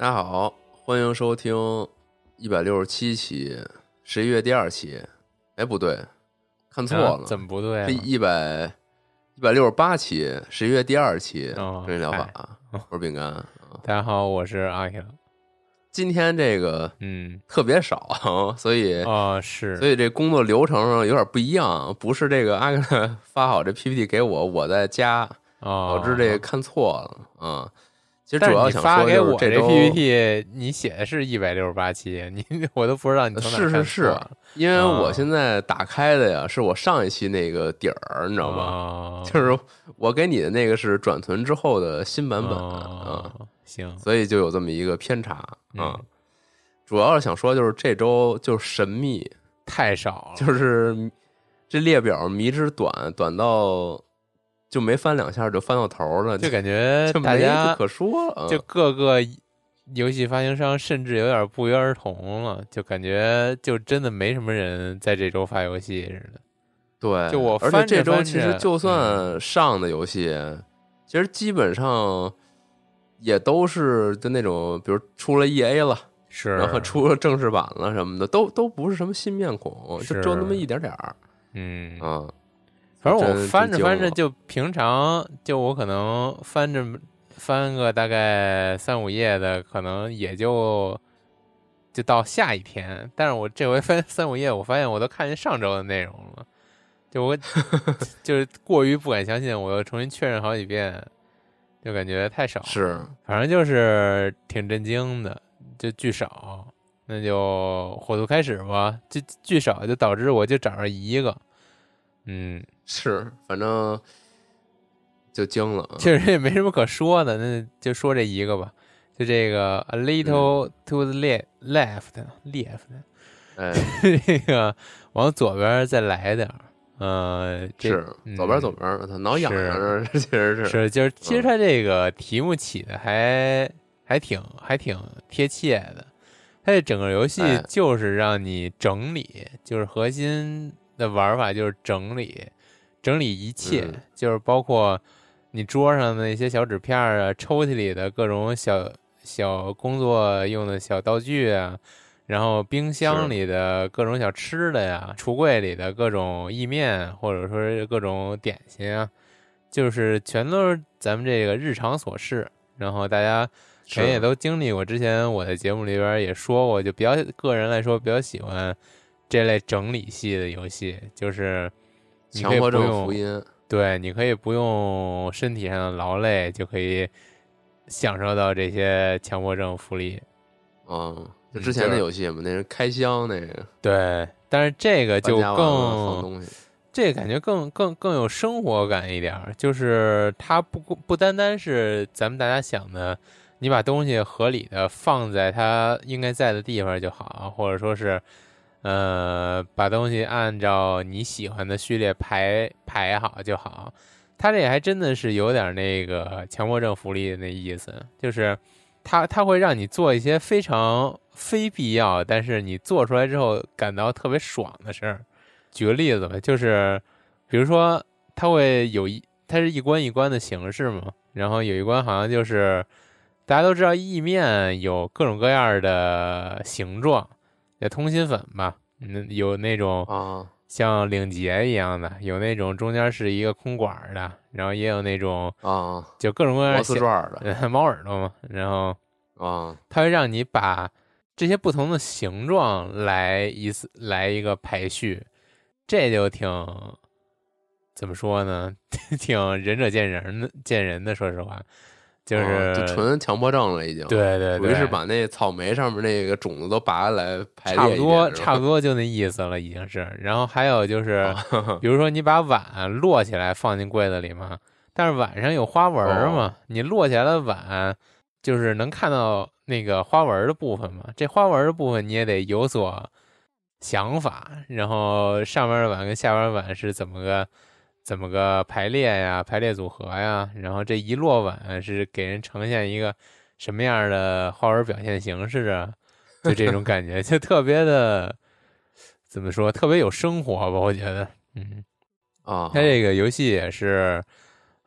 大家好，欢迎收听一百六十七期，十一月第二期。哎，不对，看错了，啊怎么不对、啊是？一百一百六十八期，十一月第二期。哦真疗法嗨，我是饼干。大家好，我是阿 K。今天这个嗯，特别少，所以哦，是，所以这工作流程上有点不一样，不是这个阿克发好这 PPT 给我，我在加，哦，导致这个看错了啊。其实主要想说发给我就是这周 PPT，你写的是一百六十八期，你 我都不知道你从哪看是是是，因为啊我现在打开的呀，是我上一期那个底儿，你知道吧？哦就是我给你的那个是转存之后的新版本啊，哦行，所以就有这么一个偏差啊嗯。主要是想说，就是这周就是神秘，太少了，就是这列表迷之短，短到就没翻两下就翻到头了，就感觉 大家可说了。就各个游戏发行商甚至有点不约而同了，就感觉就真的没什么人在这周发游戏似的。对，就我而且这周其实就算上的游戏，其实基本上也都是就那种，比如出了 E A 了，是，然后出了正式版了什么的，都都不是什么新面孔，就是只有那么一点点儿嗯，啊。反正我翻着翻着就平常就我可能翻着翻个大概三五页的，可能也就就到下一天。但是我这回翻三五页，我发现我都看见上周的内容了，就我 就是过于不敢相信，我又重新确认好几遍，就感觉太少。是，反正就是挺震惊的，就巨少，那就火速开始吧。就巨少，就导致我就找着一个，嗯，是，反正就惊了啊。确实也没什么可说的，那就说这一个吧。就这个 a little to the left left left，哎，这个往左边再来点儿，呃，这是左边嗯左边，他挠痒痒着，其实是是，就是其实嗯它这个题目起的还还挺还挺贴切的。他这整个游戏哎就是让你整理，就是核心的玩法就是整理，整理一切，嗯就是包括你桌上的那些小纸片啊，抽屉里的各种小小工作用的小道具啊，然后冰箱里的各种小吃的呀，橱柜里的各种意面或者说是各种点心啊，就是全都是咱们这个日常琐事。然后大家肯定也都经历过，之前我在节目里边也说过，就比较个人来说比较喜欢这类整理系的游戏，就是你强迫症福音，对，你可以不用身体上的劳累就可以享受到这些强迫症福利。嗯，就嗯之前的游戏嘛，那是开箱那个，对，但是这个就搬家完了放更东西，这个感觉更更更有生活感一点儿，就是它不不单单是咱们大家想的，你把东西合理的放在它应该在的地方就好，或者说是，呃，把东西按照你喜欢的序列排排好就好。它这还真的是有点那个强迫症福利的那意思，就是它它会让你做一些非常非必要，但是你做出来之后感到特别爽的事儿。举个例子吧，就是比如说，它会有一它是一关一关的形式嘛，然后有一关好像就是大家都知道意面有各种各样的形状，叫通心粉吧，嗯，有那种啊像领结一样的，有那种中间是一个空管儿的，然后也有那种啊，就各种各样摩斯的 猫耳朵嘛，然后啊它会让你把这些不同的形状来一次来一个排序，这就挺怎么说呢？挺仁者见仁的，见仁的。说实话，就是、啊就纯强迫症了，已经。对对对，属于是把那草莓上面那个种子都拔下来排差不多差不多就那意思了，已经是。然后还有就 是，多。比如说你把碗摞起来放进柜子里嘛，但是碗上有花纹嘛，哦你摞起来的碗就是能看到那个花纹的部分嘛，这花纹的部分你也得有所想法，然后上面的碗跟下边的碗是怎么个怎么个排列呀，排列组合呀，然后这一落碗是给人呈现一个什么样的花纹表现形式啊？就这种感觉，就特别的怎么说，特别有生活吧？我觉得，嗯，啊，它这个游戏也是，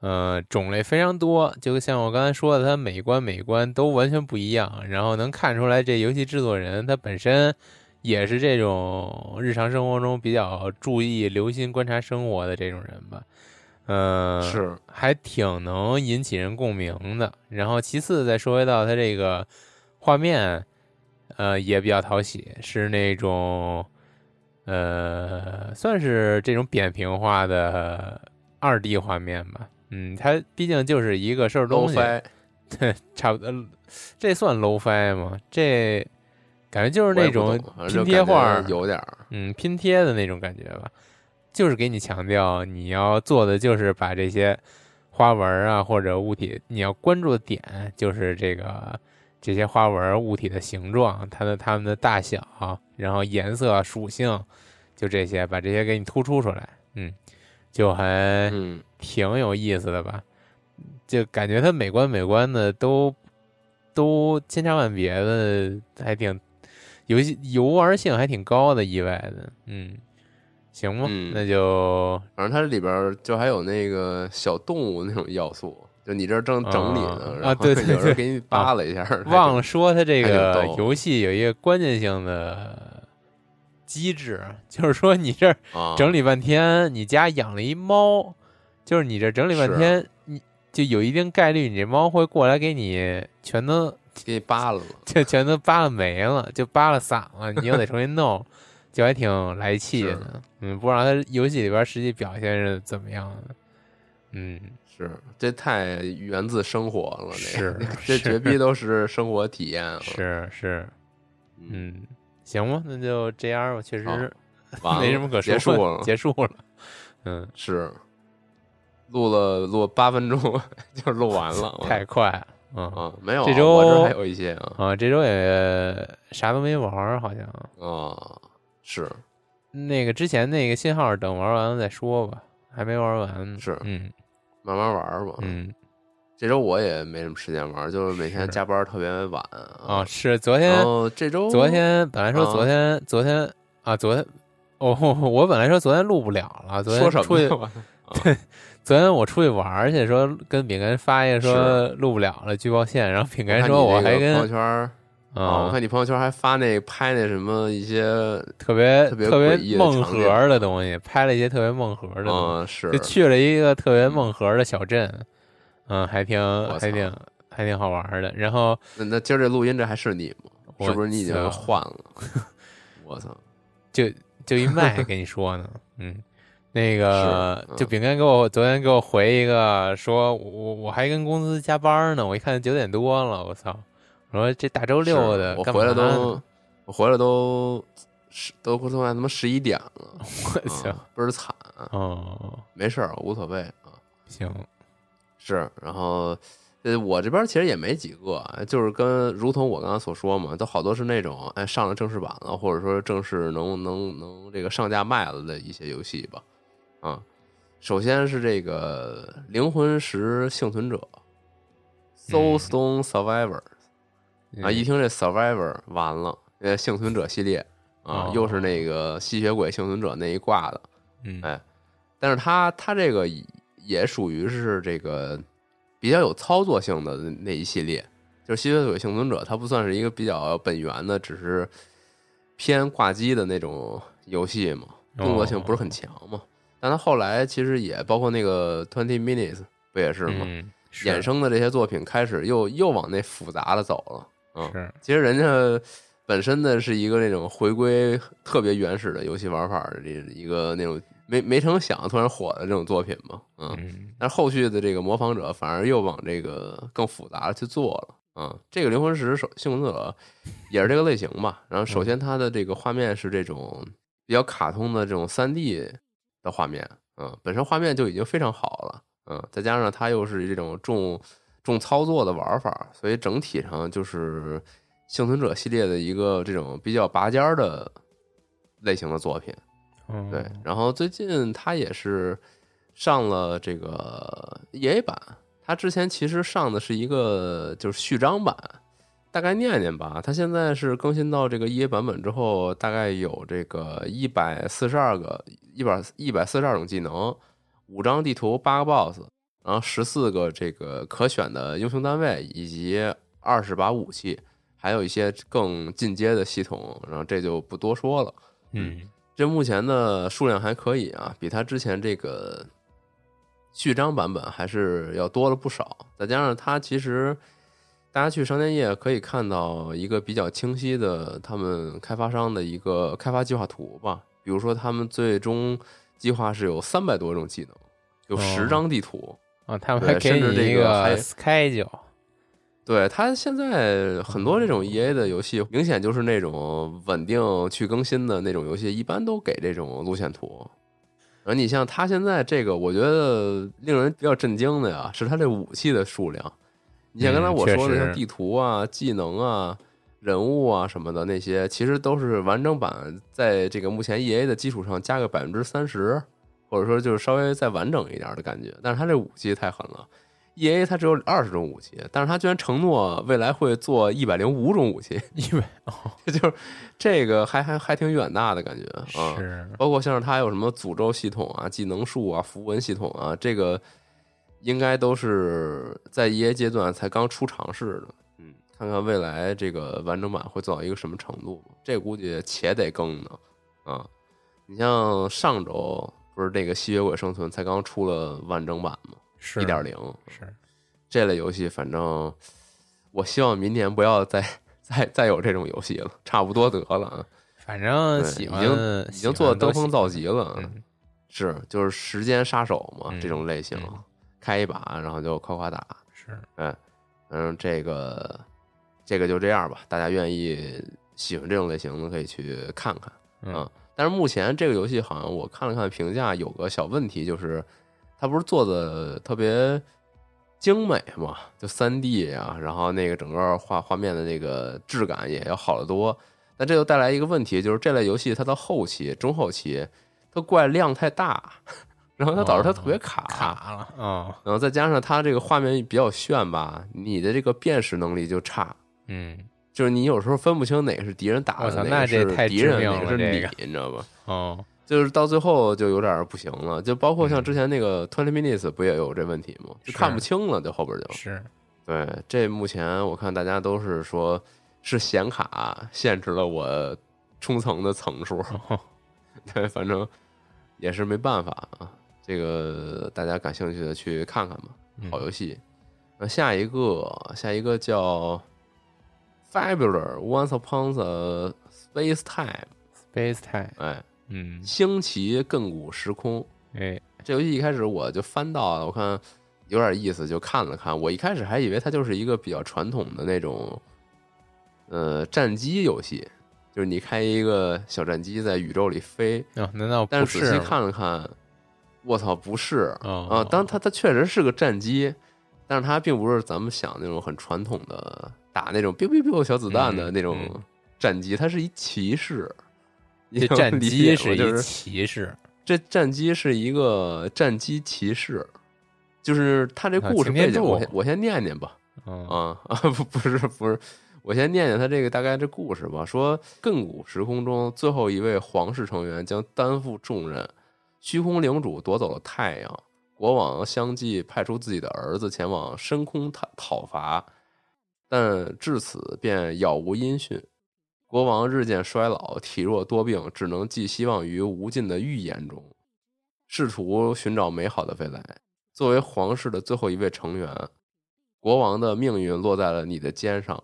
呃，种类非常多，就像我刚才说的，它每一关每一关都完全不一样，然后能看出来这游戏制作人他本身也是这种日常生活中比较注意、留心观察生活的这种人吧，嗯、是还挺能引起人共鸣的。然后其次再说回到它这个画面，呃，也比较讨喜，是那种呃，算是这种扁平化的二 D 画面吧。嗯，它毕竟就是一个收拾东西，low 对，差不多。这算 low fi 吗？这感觉就是那种拼贴画，有点儿。嗯，拼贴的那种感觉吧，就是给你强调你要做的就是把这些花纹啊或者物体，你要关注的点就是这个这些花纹物体的形状，它的它们的大小，然后颜色属性，就这些，把这些给你突出出来，嗯，就还嗯。挺有意思的吧，就感觉它美观美观的都都千差万别的，还挺游戏游玩性还挺高的，意外的，嗯，行吧，嗯。那就反正它里边就还有那个小动物那种要素，就你这正整理呢，啊然后对对对有人给你扒拉一下，忘了说它这个游戏有一个关键性的机制，就是说你这整理半天，你家养了一猫，就是你这整理半天，你就有一定概率你这猫会过来给你全都给你扒拉了，就全都扒拉没了，就扒拉散了，你又得重新弄，就还挺来气的。嗯，不知道他游戏里边实际表现是怎么样的。嗯，是这太源自生活了，那是 这绝逼都是生活体验了，是是，嗯，嗯，行吧，那就这样吧，确实 没什么可说的，结束了，结束了。嗯，是录了录八分钟 就录完了，太快了。嗯。啊，没有啊，这周我这儿还有一些啊，啊，这周也啥都没玩儿，好像。啊，是。那个之前那个信号，等玩完了再说吧，还没玩完呢。是。嗯。慢慢玩吧，嗯。这周我也没什么时间玩，就是每天加班特别晚啊，是昨天后这周昨天本来说啊。昨天昨天啊昨天哦，我本来说昨天录不了了，昨天出去么呢？我昨天我出去玩去，说跟饼干发一个说录不了了，举报线，然后饼干说我还你那个朋友跟圈儿啊，我啊看你朋友圈还发那拍那什么一些，特别特别特别梦场景盒的东西，拍了一些特别梦核的东西。嗯，是就去了一个特别梦核的小镇，嗯，还挺还挺还挺好玩的。然后那那今儿这录音这还是你吗？是不是你已经换了？我操！就就一麦跟你说呢，嗯，那个嗯就饼干给我昨天给我回一个说，我我我还跟公司加班呢，我一看九点多了，我操！我说这大周六的我回来都，我回来都十都快他妈十一点了，我操，啊倍儿惨。哦，没事儿，无所谓啊。行，是，然后呃，我这边其实也没几个啊，就是跟如同我刚刚所说嘛，都好多是那种哎上了正式版了，或者说正式能能能这个上架卖了的一些游戏吧。啊，首先是这个《灵魂石幸存者》嗯 （Soulstone Survivor） 啊，一听这 Survivor 完了，呃，幸存者系列啊哦，又是那个吸血鬼幸存者那一挂的，嗯哎但是他他这个也属于是这个比较有操作性的那一系列。就是吸血鬼幸存者，它不算是一个比较本源的，只是偏挂机的那种游戏嘛，动作性不是很强嘛。但他后来其实也包括那个 Twenty Minutes 不也是吗？嗯，是衍生的这些作品开始又又往那复杂的走了。嗯，是其实人家本身的是一个那种回归特别原始的游戏玩法的这一个那种没没成想突然火的这种作品嘛。嗯，嗯但是后续的这个模仿者反而又往这个更复杂的去做了。嗯，这个灵魂石手幸存者也是这个类型吧。然后首先它的这个画面是这种比较卡通的这种三 D 的画面，嗯，本身画面就已经非常好了，嗯，再加上它又是这种重重操作的玩法，所以整体上就是幸存者系列的一个这种比较拔尖儿的类型的作品。嗯对，然后最近它也是上了这个 EA 版，它之前其实上的是一个就是序章版，大概念念吧。它现在是更新到这个 EA 版本之后，大概有这个一百四十二个一百一百四十二种技能，五张地图，八个 BOSS，然后十四个这个可选的英雄单位，以及二十把武器，还有一些更进阶的系统，然后这就不多说了。嗯这目前的数量还可以啊，比它之前这个序章版本还是要多了不少。再加上它其实，大家去商店页可以看到一个比较清晰的他们开发商的一个开发计划图吧。比如说，他们最终计划是有三百多种技能，有十哦张地图。啊，他们还给甚至这个还 schedule，对它现在很多这种 E A 的游戏，明显就是那种稳定去更新的那种游戏，一般都给这种路线图。而你像它现在这个，我觉得令人比较震惊的呀，是它这武器的数量。你像刚才我说的，像地图啊、技能啊、人物啊什么的那些，其实都是完整版在这个目前 E A 的基础上加个百分之三十，或者说就是稍微再完整一点的感觉。但是它这武器太狠了。E A 它只有二十种武器，但是它居然承诺未来会做一百零五种武器，一百 就是这个还还还挺远大的感觉啊。是包括像是它有什么诅咒系统啊、技能树啊、符文系统啊，这个应该都是在一 A 阶段才刚出尝试的。嗯，看看未来这个完整版会做到一个什么程度，这估计且得更呢。啊，你像上周不是这个吸血鬼生存才刚出了完整版吗？是一点零，是这类游戏，反正我希望明年不要再再再有这种游戏了，差不多得了啊。反正喜欢已经已经做的登峰造极了，嗯是就是时间杀手嘛，嗯这种类型，嗯开一把然后就夸夸打，是嗯，反正这个这个就这样吧，大家愿意喜欢这种类型的可以去看看。嗯啊但是目前这个游戏好像我看了看评价，有个小问题，就是它不是做的特别精美嘛，就三 D 啊、然后那个整个画画面的那个质感也要好得多。那这就带来一个问题，就是这类游戏它到后期、中后期，它怪量太大，然后它导致它特别卡。卡了，嗯然后再加上它这个画面比较炫吧，你的这个辨识能力就差，嗯就是你有时候分不清哪个是敌人打的，哪个那这太是敌人，哪个是你了这个，你知道吧？哦就是到最后就有点不行了，就包括像嗯之前那个 Twenty Minutes 不也有这问题吗？就看不清了，就后边就是对。这目前我看大家都是说是显卡限制了我冲层的层数，哦 对，反正也是没办法啊。这个大家感兴趣的去看看吧，嗯好游戏。那下一个，下一个叫 Fabulous Once Upon a Space Time，，Space Time，哎，嗯，星奇亘古时空。哎，这游戏一开始我就翻到了，我看有点意思，就看了看。我一开始还以为它就是一个比较传统的那种，呃，战机游戏，就是你开一个小战机在宇宙里飞。哦，难道但是仔细看了看，我操，不是哦啊！当它它确实是个战机，但是它并不是咱们想那种很传统的打那种 biu biu biu 小子弹的嗯那种嗯战机，它是一骑士。你这战机是一骑士，这战机是一个战机骑士，就是他这啊故事背景，我先我先念念吧。嗯啊啊，不不是不是，我先念念他这个大概这故事吧。说亘古时空中最后一位皇室成员将担负重任，虚空领主夺走了太阳，国王相继派出自己的儿子前往深空讨讨伐，但至此便杳无音讯。国王日渐衰老，体弱多病，只能寄希望于无尽的预言中，试图寻找美好的未来。作为皇室的最后一位成员，国王的命运落在了你的肩上，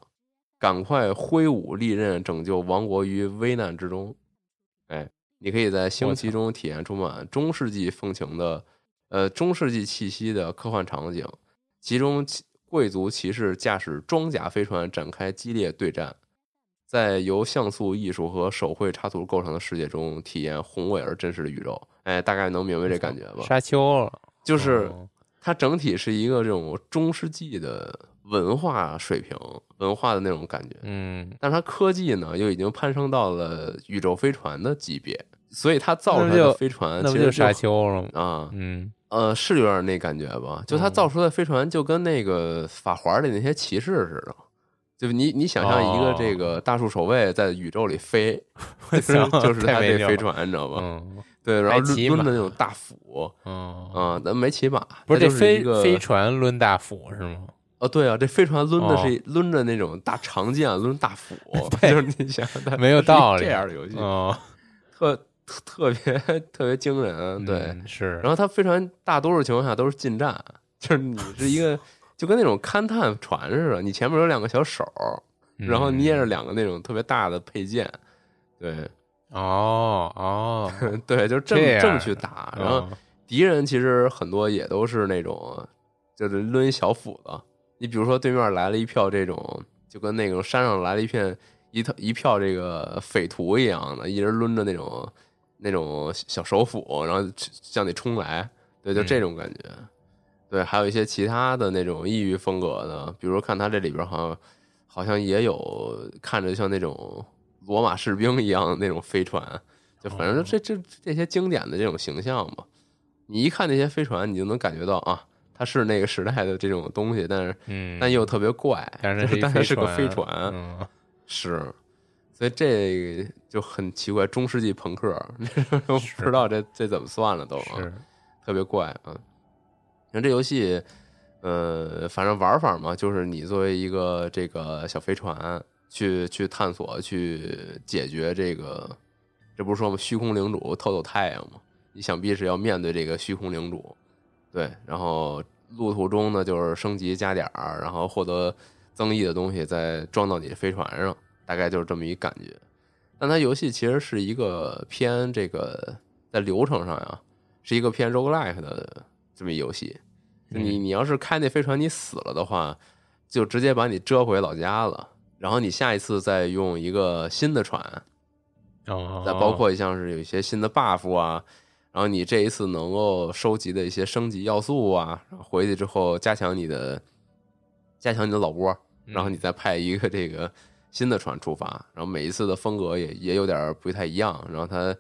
赶快挥舞利刃，拯救王国于危难之中。哎，你可以在星期中体验充满中世纪风情的，呃，中世纪气息的科幻场景，其中骑贵族骑士驾驶装甲飞船展开激烈对战，在由像素艺术和手绘插图构成的世界中，体验宏伟而真实的宇宙。哎，大概能明白这感觉吧？沙丘，就是哦它整体是一个这种中世纪的文化水平、文化的那种感觉，嗯，但是它科技呢又已经攀升到了宇宙飞船的级别，所以它造出来的飞船其实那就沙丘了？啊，嗯，呃，是有点那感觉吧？就它嗯造出来的飞船就跟那个法环里那些骑士似的。就你你想象一个哦这个大树守卫在宇宙里飞，我 就是操就是他这飞船，你知道吧？嗯对，然后抡的那种大斧嗯啊，咱没骑马，不是这飞飞船抡大斧是吗？哦，对啊，这飞船抡的哦是抡着那种大长剑，抡大斧，就是你想想它没有道理这样的游戏，哦，特特特别特别惊人，对。嗯是，然后它飞船大多数情况下都是近战，就是你是一个 就跟那种勘探船似的，你前面有两个小手，然后捏着两个那种特别大的配件，对嗯哦哦，对，就这么这这么去打，然后嗯敌人其实很多也都是那种，就是抡一小斧子。你比如说对面来了一票这种，就跟那种山上来了一片一套一票这个匪徒一样的，一人抡着那种那种小手斧，然后向你冲来，对，就这种感觉。对，还有一些其他的那种异域风格的，比如看他这里边好像好像也有看着像那种罗马士兵一样的那种飞船，就反正哦。这这这些经典的这种形象吧，你一看那些飞船，你就能感觉到啊，它是那个时代的这种东西，但是嗯，但又特别怪，但是但是是个飞飞船，嗯，是，所以这就很奇怪，中世纪朋克，不知道这这怎么算了都啊，是，特别怪啊。你看这游戏，呃，反正玩法嘛，就是你作为一个这个小飞船，去去探索，去解决这个，这不是说吗？虚空领主透透太阳嘛，你想必是要面对这个虚空领主，对，然后路途中呢，就是升级加点儿，然后获得增益的东西，再装到你的飞船上，大概就是这么一感觉。但它游戏其实是一个偏这个在流程上呀，是一个偏 roguelike 的这么一游戏。你你要是开那飞船，你死了的话，就直接把你折回老家了。然后你下一次再用一个新的船，哦，再包括像是有一些新的 buff 啊，然后你这一次能够收集的一些升级要素啊，然后回去之后加强你的加强你的老窝，然后你再派一个这个新的船出发，然后每一次的风格也也有点不太一样。然后他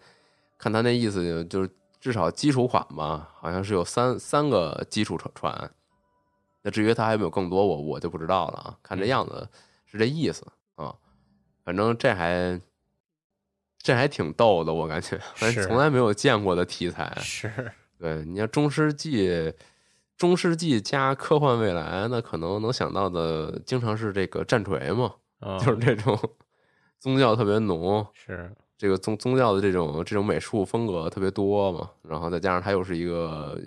看他那意思就是至少基础款吧，好像是有三三个基础船船。那至于他还有没有更多，我我就不知道了啊。看这样子是这意思啊，反正这还这还挺逗的，我感觉，反正从来没有见过的题材。是，对，你像中世纪，中世纪加科幻未来，那可能能想到的，经常是这个战锤嘛，嗯就是这种 宗教特别浓，是，这个宗宗教的这种这种美术风格特别多嘛，然后再加上它又是一个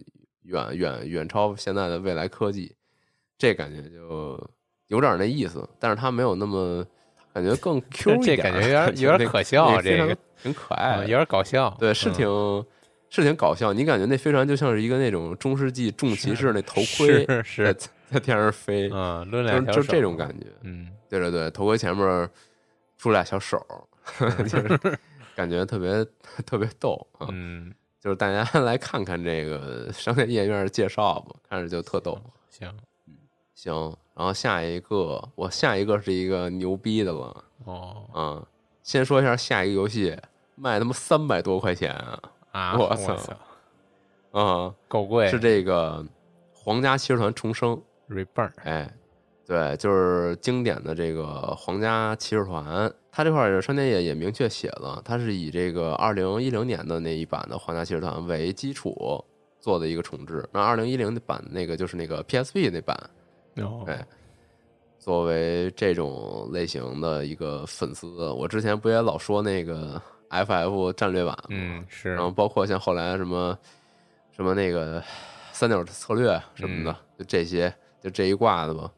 远远远超现在的未来科技，这感觉就有点那意思，但是它没有那么感觉更 Q 一这点这，感觉有点 有点可笑这个挺可爱的，嗯有点搞笑，对，是嗯挺、是挺搞笑。你感觉那飞船就像是一个那种中世纪重骑士那头盔是是在在天上飞，嗯，抡两条就这种感觉。嗯，对对对，头盔前面出俩小手，就是感觉特别特别逗啊。嗯，就是大家 来看看这个商业页面介绍吧，看着就特逗。行，行，然后下一个，我下一个是一个牛逼的了哦啊。先说一下下一个游戏，卖他妈三百多块钱啊！啊，我我操嗯，够贵，是这个皇家骑士团重生，reburn，哎，对，就是经典的这个皇家骑士团。它这块儿商店也也明确写了，它是以这个二零一零年的那一版的皇家骑士团为基础做的一个重置。那二零一零版那个就是那个 PSP 那版，哦，哎作为这种类型的一个粉丝，我之前不也老说那个 FF 战略版吗？嗯，是然，后包括像后来什么什么那个三角策略什么的，就这些，就这一挂的吧，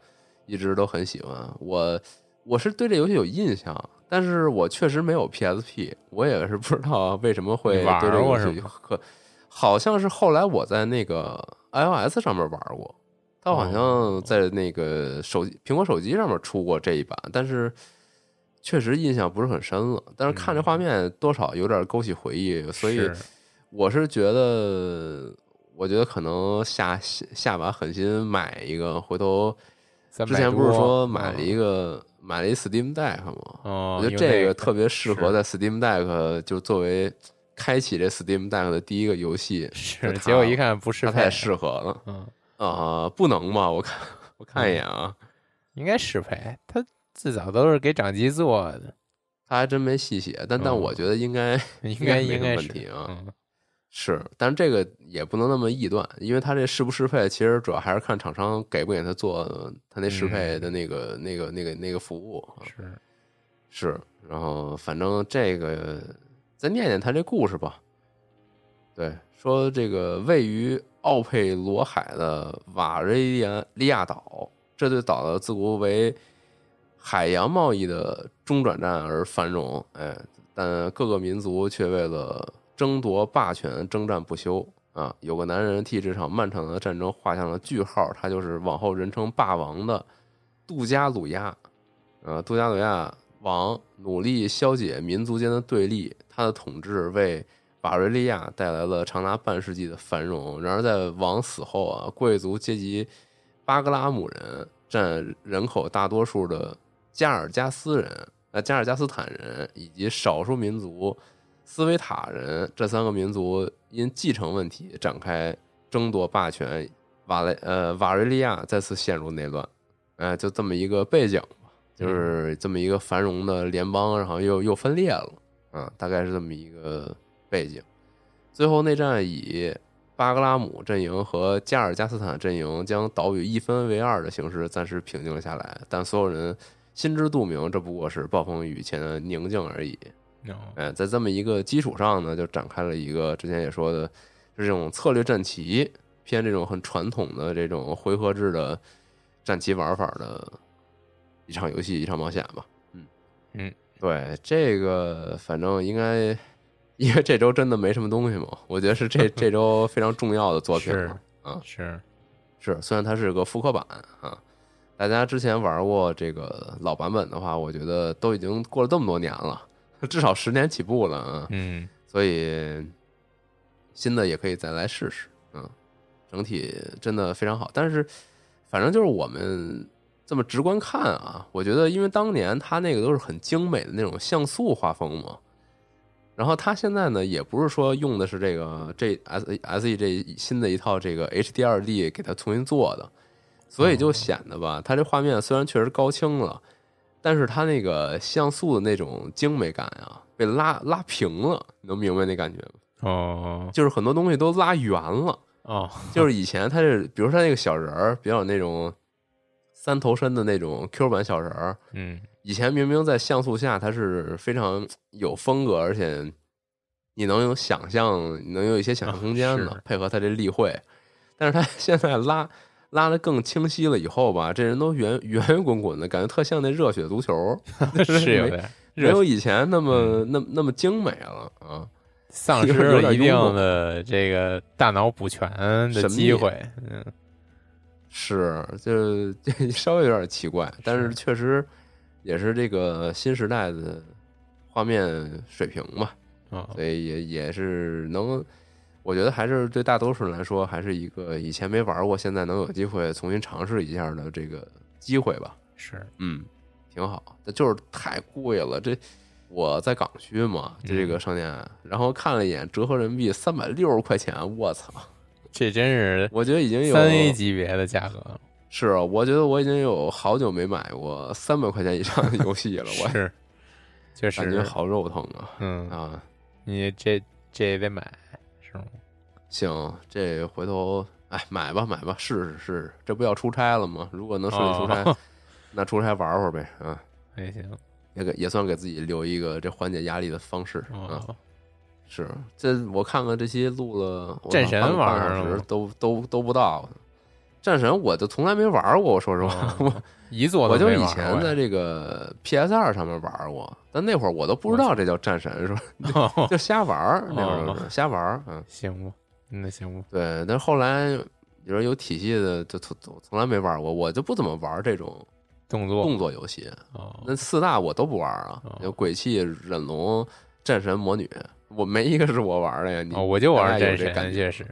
一直都很喜欢。我我是对这游戏有印象，但是我确实没有 PSP，我也是不知道为什么会玩对这个游戏可，好像是后来我在那个 iOS 上面玩过。它好像在那个手机、苹果手机上面出过这一版，但是确实印象不是很深了。但是看这画面，多少有点勾起回忆，所以我是觉得，我觉得可能下下下把狠心买一个，回头之前不是说买了嗯一个、买了一 Steam Deck 吗？哦，我觉得这个个特别适合在 Steam Deck 就作为开启这 Steam Deck 的第一个游戏，是，结果一看不适配它太，适合了嗯，啊、不能吧？我看我看一眼啊，应该适配，他最早都是给掌机做的，他还真没细写，但但嗯我觉得应该 应该应该是问题啊。嗯，是，但是这个也不能那么臆断，因为他这适不适配，其实主要还是看厂商给不给他做他那适配的那个、那个、那个、那个服务啊。是，是，然后反正这个再念念他这故事吧。对，说这个位于奥佩罗海的瓦瑞利亚利亚岛，这对岛的自古为海洋贸易的中转站而繁荣，哎，但各个民族却为了争夺霸权征战不休啊！有个男人替这场漫长的战争画上了句号，他就是往后人称霸王的杜加鲁亚。呃，杜加鲁亚王努力消解民族间的对立，他的统治为瓦瑞利亚带来了长达半世纪的繁荣。然而，在王死后啊，贵族阶级巴格拉姆人占人口大多数的加尔加斯人、呃加尔加斯坦人以及少数民族斯维塔人这三个民族因继承问题展开争夺霸权，瓦雷呃瓦瑞利亚再次陷入内乱。哎、就这么一个背景吧，就是这么一个繁荣的联邦，然后又又分裂了，啊，大概是这么一个背景。最后内战以巴格拉姆阵营和加尔加斯坦阵营将岛屿一分为二的形式暂时平静了下来，但所有人心知肚明，这不过是暴风雨前的宁静而已。嗯，哎，在这么一个基础上呢，就展开了一个之前也说的，是这种策略战棋，偏这种很传统的这种回合制的战棋玩法的一场游戏，一场冒险吧。嗯嗯，对，这个反正应该，因为这周真的没什么东西嘛，我觉得是这 这周非常重要的作品是了啊。是，是，虽然它是个复刻版啊，大家之前玩过这个老版本的话，我觉得都已经过了这么多年了，至少十年起步了啊，嗯，所以新的也可以再来试试，嗯，整体真的非常好。但是反正就是我们这么直观看啊，我觉得因为当年它那个都是很精美的那种像素画风嘛。然后它现在呢，也不是说用的是这个这 S S E 这新的一套这个 H D 二 D 给它重新做的，所以就显得吧，它这画面虽然确实高清了，但是它那个像素的那种精美感啊，被拉拉平了，你能明白那感觉吗？哦。就是很多东西都拉圆了，哦，就是以前它是，比如说它那个小人儿，比较有那种三头身的那种 Q 版小人儿，嗯，以前明明在像素下它是非常有风格，而且你能有想象，你能有一些想象空间的，啊配合它这例会。但是他 现在拉拉的更清晰了以后吧，这人都圆圆圆滚滚的，感觉特像那热血足球，没是有点没有以前那么、嗯那那么精美了啊。丧失了一定的这个大脑补全的机会，嗯，是，就这 稍微有点奇怪，但是是确实也是这个新时代的画面水平嘛，哦，所以也也是能，我觉得还是对大多数人来说，还是一个以前没玩过，现在能有机会重新尝试一下的这个机会吧。是，嗯，挺好，但就是太贵了。这我在港区嘛，这嗯个商店，然后看了一眼，折合人民币三百六十块钱，我操！这真是我觉得已经有三 A 级别的价格了，是啊，我觉得我已经有好久没买过三百块钱以上的游戏了，我是，确实，感觉好肉疼啊！嗯，啊，你这这也得买，是吗？行，这回头哎买吧买吧，试试试试，这不要出差了吗？如果能顺利出差，哦那出差玩会儿呗，啊，也行也给也算给自己留一个这缓解压力的方式啊。哦，是，这我看看这期录了我战神玩儿了都都都不到。战神我就从来没玩过，我说实话，我哦 一座我就以前在这个 PS 二上面玩过，但那会儿我都不知道这叫战神，是吧？哦 就瞎玩儿，那会儿瞎玩儿，嗯，行吧，那行吧，对。但是后来你说有体系的，就从从从来没玩过，我就不怎么玩这种动作动作游戏。哦那四大我都不玩啊哦，有鬼泣、忍龙、战神、魔女，我没一个是我玩的呀。你哦，我就玩战神，确实，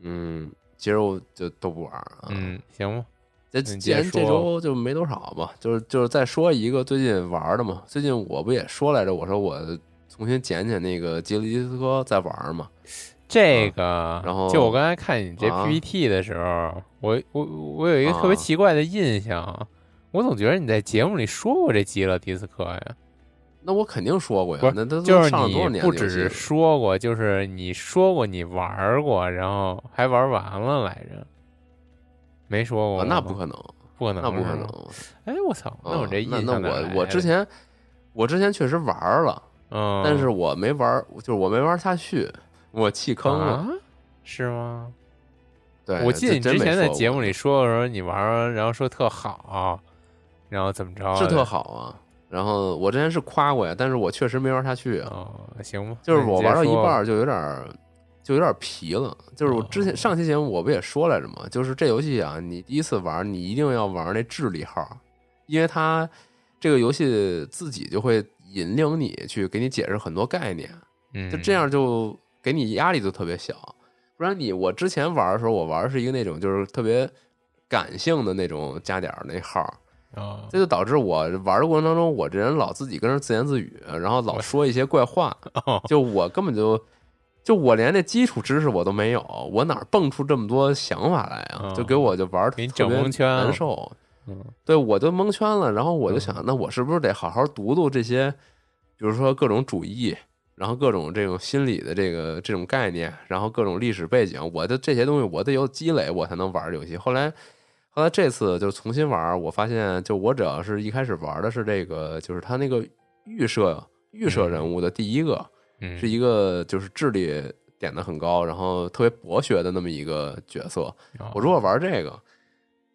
嗯，其实我就都不玩啊。嗯，行吧，这这说周就没多少嘛，就是就是再说一个最近玩的嘛。最近我不也说来着，我说我重新捡捡那个吉利迪斯科在玩嘛。这个，然后就我刚才看你这啊 PPT 的时候，我我我有一个特别啊奇怪的印象，我总觉得你在节目里说过这吉乐迪斯科呀，那我肯定说过，呀那都就是你不只是说过，就是你说过你玩过，然后还玩完了来着，没说过啊，那不可能，不可能，那不可能。哎，我操，那我啊这印那象哪那我我之，前我之前确实玩了，嗯，但是我没玩，就是我没玩下去，我弃坑了。啊，是吗？对，我记得你之前在节目里说的时候，你玩，然后说特好，然后怎么着？是特好啊。然后我之前是夸过呀，但是我确实没玩下去啊。哦，行吧，就是我玩到一半儿就有点儿，就有点儿疲了。就是我之前哦上期节目我不也说来着吗？就是这游戏啊，你第一次玩，你一定要玩那智力号，因为它这个游戏自己就会引领你去给你解释很多概念，嗯，就这样就给你压力就特别小。不然你我之前玩的时候，我玩的是一个那种就是特别感性的那种加点儿那号，哦，这就导致我玩的过程当中，我这人老自己跟人自言自语，然后老说一些怪话，哦就我根本就就我连这基础知识我都没有，我哪儿蹦出这么多想法来啊？嗯就给我就玩给你整特别蒙圈难受。嗯对我就蒙圈了，然后我就想嗯，那我是不是得好好读读这些，比如说各种主义，然后各种这种心理的这个这种概念，然后各种历史背景，我的这些东西我得有积累，我才能玩这游戏。后来，后来这次就重新玩，我发现就我只要是一开始玩的是这个，就是他那个预设预设人物的第一个，嗯，是一个就是智力点的很高，然后特别博学的那么一个角色。哦我如果玩这个，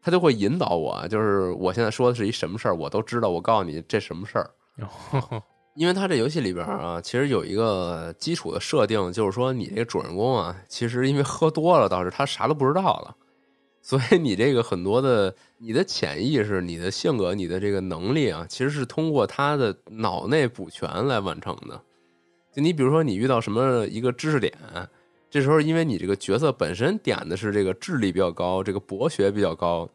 他就会引导我，就是我现在说的是一什么事儿，我都知道。我告诉你这什么事儿，哦 因为他这游戏里边啊，其实有一个基础的设定，就是说你这个主人公啊，其实因为喝多了，导致他啥都不知道了，所以你这个很多的你的潜意识、你的性格、你的这个能力啊，其实是通过他的脑内补全来完成的。就你比如说，你遇到什么一个知识点，这时候因为你这个角色本身点的是这个智力比较高，这个博学比较高，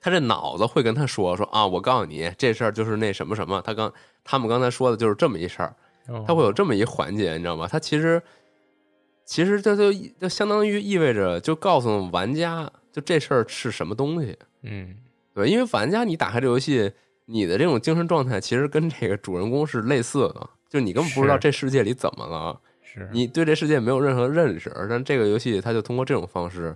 他这脑子会跟他说说啊，我告诉你，这事儿就是那什么什么，他刚他们刚才说的就是这么一事儿，哦他会有这么一环节，你知道吗？他其实其实这就就相当于意味着就告诉玩家，就这事儿是什么东西，嗯对，因为玩家你打开这游戏，你的这种精神状态其实跟这个主人公是类似的，就你根本不知道这世界里怎么了。是你对这世界没有任何认识，但这个游戏它就通过这种方式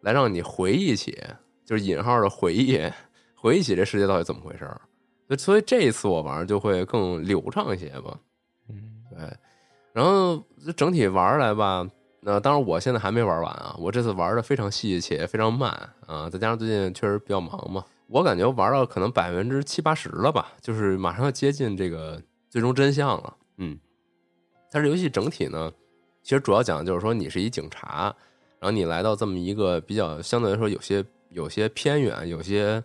来让你回忆起，就是引号的回忆，回忆起这世界到底怎么回事儿。所以所以这一次我玩就会更流畅一些吧。嗯对，然后整体玩来吧，那、当然我现在还没玩完啊，我这次玩的非常细且非常慢啊，再加上最近确实比较忙嘛，我感觉玩到可能百分之七八十了吧，就是马上要接近这个最终真相了。嗯，但是游戏整体呢，其实主要讲的就是说你是一警察，然后你来到这么一个比较相对来说有些有些偏远、有些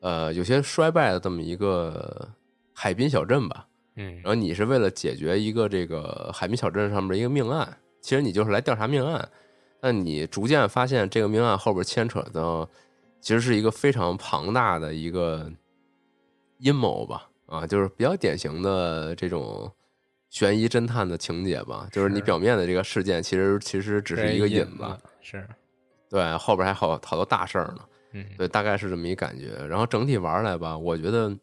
呃有些衰败的这么一个海滨小镇吧。嗯然后你是为了解决一个这个海滨小镇上面的一个命案，其实你就是来调查命案，那你逐渐发现这个命案后边牵扯的其实是一个非常庞大的一个阴谋吧，啊，就是比较典型的这种悬疑侦探的情节吧，就是你表面的这个事件其实其实只是一个引子，是对，后边还好好多大事儿呢。嗯对，大概是这么一感觉。然后整体玩来吧，我觉得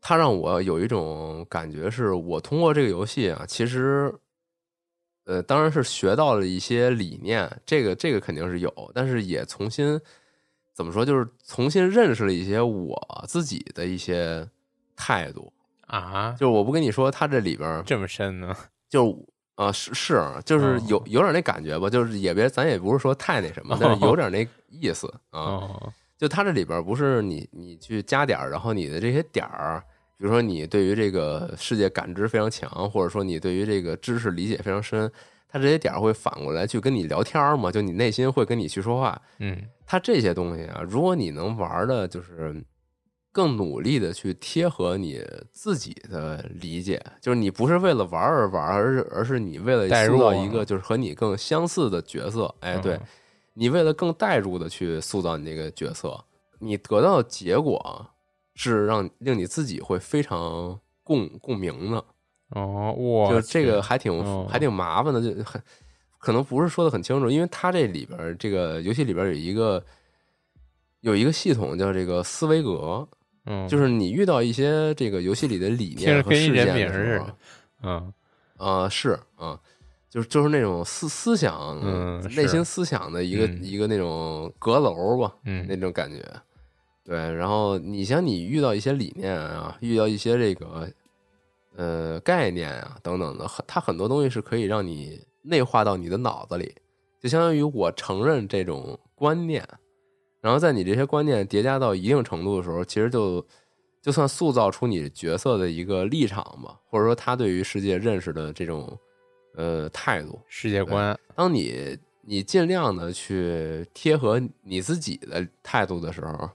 它让我有一种感觉，是我通过这个游戏啊，其实呃，当然是学到了一些理念，这个这个肯定是有，但是也重新怎么说，就是重新认识了一些我自己的一些态度。啊，就是我不跟你说，他这里边这么深呢？就啊、是是，就是有有点那感觉吧，就是也别咱也不是说太那什么，但是有点那意思啊。哦，就他这里边不是你你去加点儿，然后你的这些点儿，比如说你对于这个世界感知非常强，或者说你对于这个知识理解非常深，他这些点儿会反过来去跟你聊天儿嘛，就你内心会跟你去说话。嗯它这些东西啊，如果你能玩的，就是更努力的去贴合你自己的理解，就是你不是为了玩而玩，而是而是你为了塑造一个就是和你更相似的角色。哎，对嗯你为了更代入的去塑造你这个角色，你得到的结果是让令你自己会非常共共鸣的。哦，哇就这个还挺、哦还挺麻烦的，就很可能不是说的很清楚，因为它这里边这个游戏里边有一个有一个系统叫这个思维格，嗯，就是你遇到一些这个游戏里的理念和事件的时候嗯啊、是啊、就是就是那种思思想，嗯内心思想的一个、嗯一个那种阁楼吧，嗯那种感觉。对，然后你像你遇到一些理念啊，遇到一些这个呃概念啊等等的，很它很多东西是可以让你内化到你的脑子里，就相当于我承认这种观念，然后在你这些观念叠加到一定程度的时候，其实就就算塑造出你角色的一个立场吧，或者说他对于世界认识的这种呃态度，世界观，当你你尽量的去贴合你自己的态度的时候，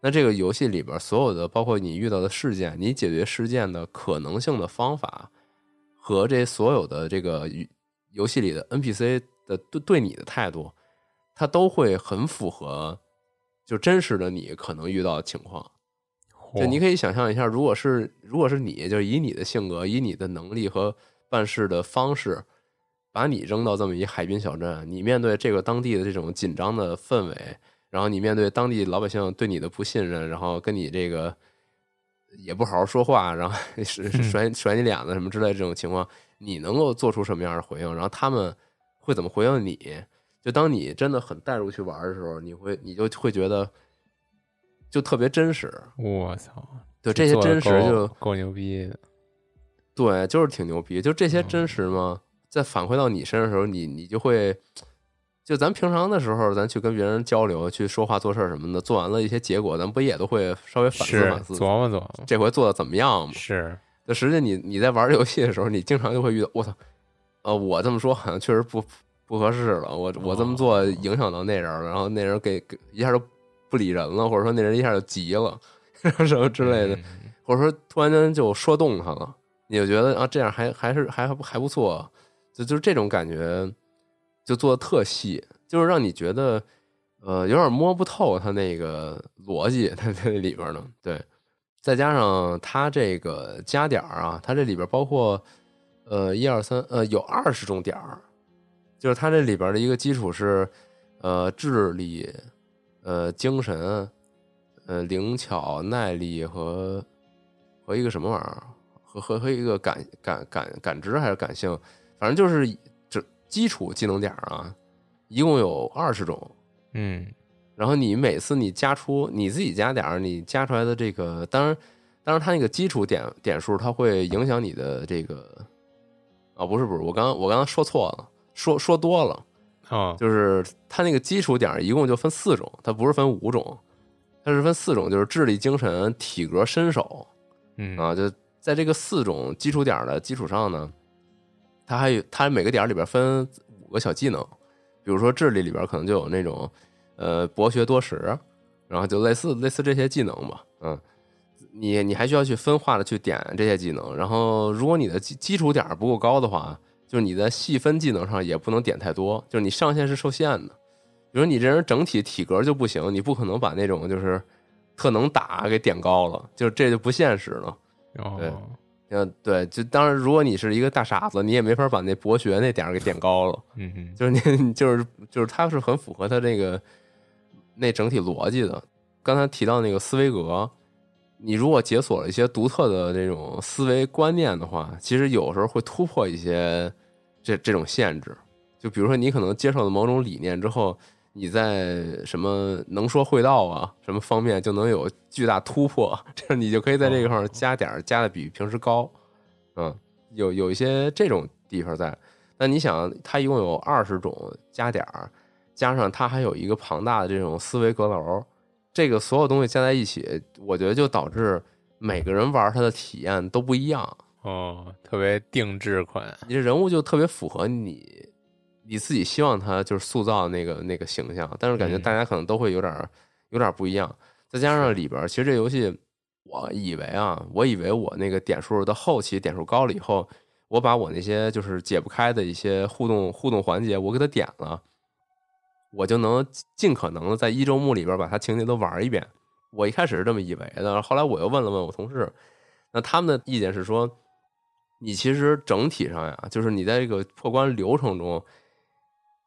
那这个游戏里边所有的，包括你遇到的事件，你解决事件的可能性的方法，和这所有的这个游游戏里的 NPC 的对对你的态度，它都会很符合就真实的你可能遇到的情况。就你可以想象一下，如果是如果是你，就是以你的性格、以你的能力和办事的方式，把你扔到这么一海滨小镇，你面对这个当地的这种紧张的氛围，然后你面对当地老百姓对你的不信任，然后跟你这个也不好好说话，然后 甩甩你脸子什么之类的这种情况，你能够做出什么样的回应？然后他们会怎么回应你？就当你真的很带入去玩的时候，你会你就会觉得就特别真实。我操，对这些真实就够够牛逼的，对，就是挺牛逼。就这些嗯真实嘛，在反馈到你身上的时候，你你就会，就咱平常的时候，咱去跟别人交流、去说话、做事儿什么的，做完了一些结果，咱不也都会稍微反思反思，琢磨琢磨，这回做的怎么样嘛？是就实际你你在玩游戏的时候，你经常就会遇到，我操，呃，我这么说好像确实不不合适了，我我这么做影响到那人了，然后那人给给一下就不理人了，或者说那人一下就急了，什么之类的。嗯或者说突然间就说动他了，你就觉得啊，这样还还是还还不错，就就是这种感觉，就做的特细，就是让你觉得呃有点摸不透他那个逻辑在在那里边呢。对，再加上它这个加点儿啊，它这里边包括呃一二三呃有二十种点儿，就是它这里边的一个基础是呃智力、呃精神、呃灵巧、耐力和和一个什么玩意儿，和和和一个感感感感知还是感性，反正就是基础技能点啊，一共有二十种。嗯。然后你每次你加出你自己加点儿，你加出来的这个，当然，当然它那个基础点点数，它会影响你的这个啊，不是不是，我刚我刚刚说错了，说说多了，哦，就是它那个基础点一共就分四种，它不是分五种，它是分四种，就是智力、精神、体格、身手。嗯。啊，就在这个四种基础点的基础上呢，它还有它每个点儿里边分五个小技能，比如说智力里边可能就有那种呃博学多识，然后就类似类似这些技能吧，嗯，你你还需要去分化的去点这些技能，然后如果你的基基础点儿不够高的话，就是你在细分技能上也不能点太多，就是你上限是受限的。比如你这人整体体格就不行，你不可能把那种就是特能打给点高了，就这就不现实了。对哦，嗯，对，就当然，如果你是一个大傻子，你也没法把那博学那点儿给点高了。嗯哼，就是你就是就是它是很符合它这个那整体逻辑的。刚才提到那个思维格，你如果解锁了一些独特的这种思维观念的话，其实有时候会突破一些这这种限制。就比如说，你可能接受了某种理念之后，你在什么能说会道啊什么方面就能有巨大突破，这样你就可以在这个上加点儿加的比平时高。嗯，有有一些这种地方在。那你想，它一共有二十种加点儿，加上它还有一个庞大的这种思维阁楼，这个所有东西加在一起，我觉得就导致每个人玩它的体验都不一样。哦，特别定制款，你这人物就特别符合你你自己希望他就是塑造那个那个形象，但是感觉嗯大家可能都会有点儿有点不一样。再加上里边，其实这游戏，我以为啊，我以为我那个点数的后期点数高了以后，我把我那些就是解不开的一些互动互动环节，我给他点了，我就能尽可能的在一周目里边把它情节都玩一遍。我一开始是这么以为的，后来我又问了问我同事，那他们的意见是说，你其实整体上呀，就是你在这个破关流程中，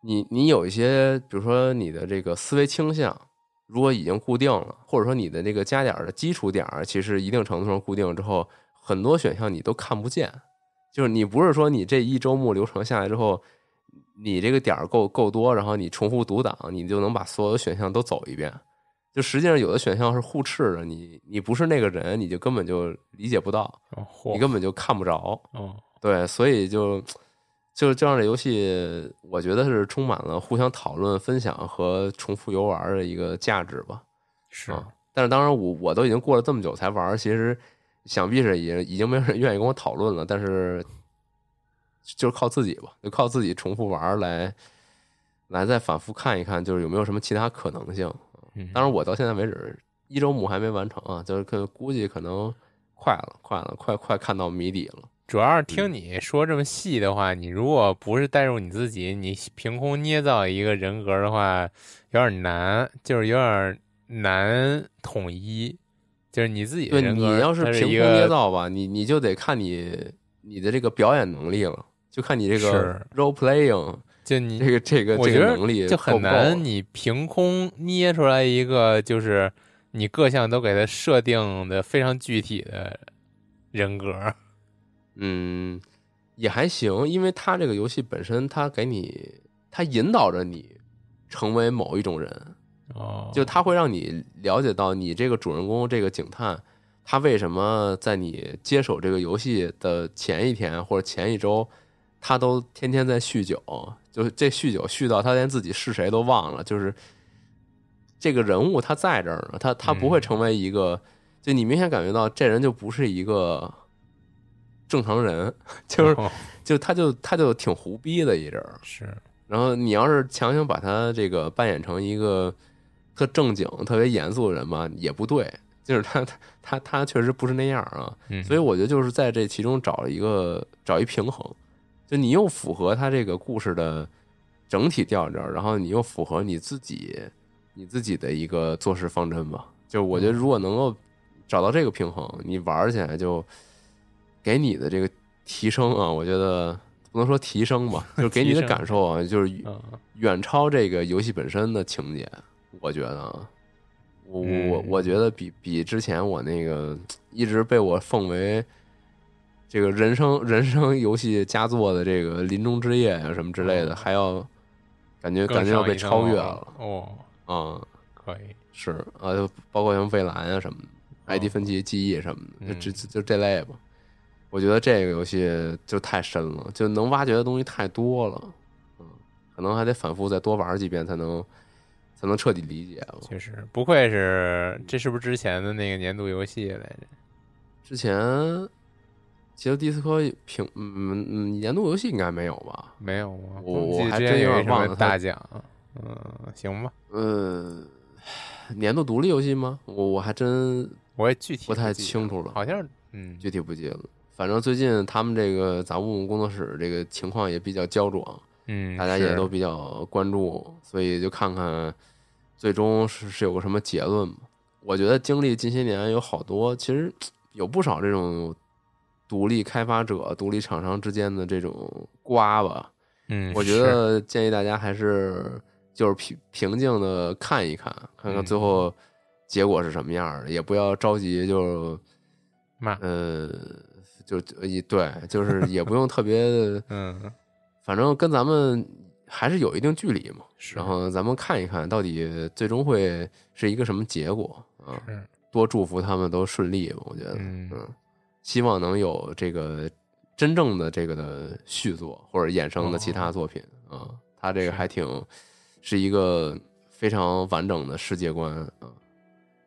你你有一些，比如说你的这个思维倾向，如果已经固定了，或者说你的这个加点的基础点儿，其实一定程度上固定之后，很多选项你都看不见。就是你不是说你这一周目流程下来之后，你这个点儿够够多，然后你重复读档，你就能把所有选项都走一遍。就实际上有的选项是互斥的，你你不是那个人，你就根本就理解不到，你根本就看不着。哦，对，所以就就是就让这游戏，我觉得是充满了互相讨论、分享和重复游玩的一个价值吧。是啊，但是当然我我都已经过了这么久才玩，其实想必是也已经没有人愿意跟我讨论了。但是就是靠自己吧，就靠自己重复玩来来再反复看一看，就是有没有什么其他可能性。嗯当然，我到现在为止一周目还没完成啊，就是可估计可能快了，快了，快快看到谜底了。主要是嗯听你说这么细的话，你如果不是带入你自己，你凭空捏造一个人格的话，有点难，就是有点难统一。就是你自己的对人格，你要是凭空捏造吧，你你就得看你你的这个表演能力了，就看你这个是 role playing 就你这个这个我觉得这个能力就很难，你凭空捏出来一个就是你各项都给它设定的非常具体的人格。嗯，也还行，因为它这个游戏本身，它给你，它引导着你成为某一种人，哦，就它会让你了解到你这个主人公这个警探，他为什么在你接手这个游戏的前一天或者前一周，他都天天在酗酒，就是这酗酒酗到他连自己是谁都忘了，就是这个人物他在这儿呢，他他不会嗯。成为一个，就你明显感觉到这人就不是一个正常人，就是哦。就他就他就挺胡逼的一人儿，是。然后你要是强行把他这个扮演成一个特正经、特别严肃的人吧，也不对。就是他 他他他确实不是那样啊，嗯，所以我觉得就是在这其中找一个找一平衡，就你又符合他这个故事的整体调调，然后你又符合你自己你自己的一个做事方针吧。就我觉得如果能够找到这个平衡，你玩起来就给你的这个提升啊，我觉得不能说提升吧，就是给你的感受啊，就是嗯。远超这个游戏本身的情节，我觉得啊，我我嗯。我觉得比比之前我那个一直被我奉为这个人生 人生游戏佳作的这个《林中之夜》啊什么之类的，哦。还要感觉感觉要被超越了。哦，嗯、可以，是啊，就包括像蔚蓝啊什么的，艾迪哦芬奇记忆什么的，就这就这类吧。我觉得这个游戏就太深了，就能挖掘的东西太多了，嗯，可能还得反复再多玩几遍才能才能彻底理解了。确实不愧是，这是不是之前的那个年度游戏来着？之前其实迪斯科评嗯嗯年度游戏应该没有吧？没有啊？我我还真有点忘了大奖。嗯，行吧，嗯，年度独立游戏吗？我我还真我也具体不太清楚了好像嗯，具体不记得了。反正最近他们这个杂物工作室这个情况也比较焦灼，嗯，大家也都比较关注，所以就看看最终是是有个什么结论吧。我觉得经历近些年有好多，其实 有不少这种独立开发者、独立厂商之间的这种瓜吧。嗯，我觉得建议大家还是就是平平静的看一看，看看最嗯后结果是什么样的，也不要着急就骂，呃就就一对，就是也不用特别的。嗯，反正跟咱们还是有一定距离嘛。是然后咱们看一看到底最终会是一个什么结果啊？是多祝福他们都顺利吧，我觉得，嗯嗯，希望能有这个真正的这个的续作或者衍生的其他作品啊。他这个还挺是一个非常完整的世界观啊。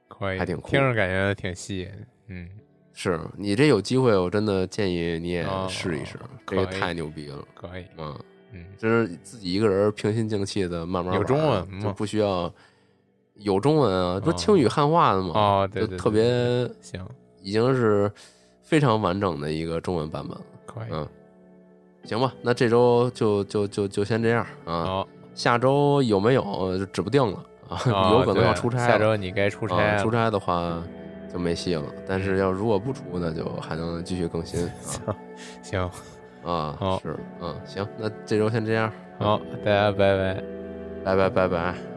可以，还挺酷听着感觉挺吸引。嗯，是你这有机会，我真的建议你也哦试一试，可以这个太牛逼了，可以。嗯。嗯，就是自己一个人平心静气的慢慢玩有中文吗就不需要有中文啊，不哦是轻语汉化的嘛？哦，对对，就特别行，已经是非常完整的一个中文版本了。可以。嗯，行吧，那这周就就就就先这样啊。好，下周有没有就指不定了啊，哦 有可能要出差。下周你该出差啊，出差的话就没戏了。但是要如果不出，那就还能继续更新啊 行，啊好是嗯行，那这周先这样，好，大家拜拜。拜拜拜拜。拜。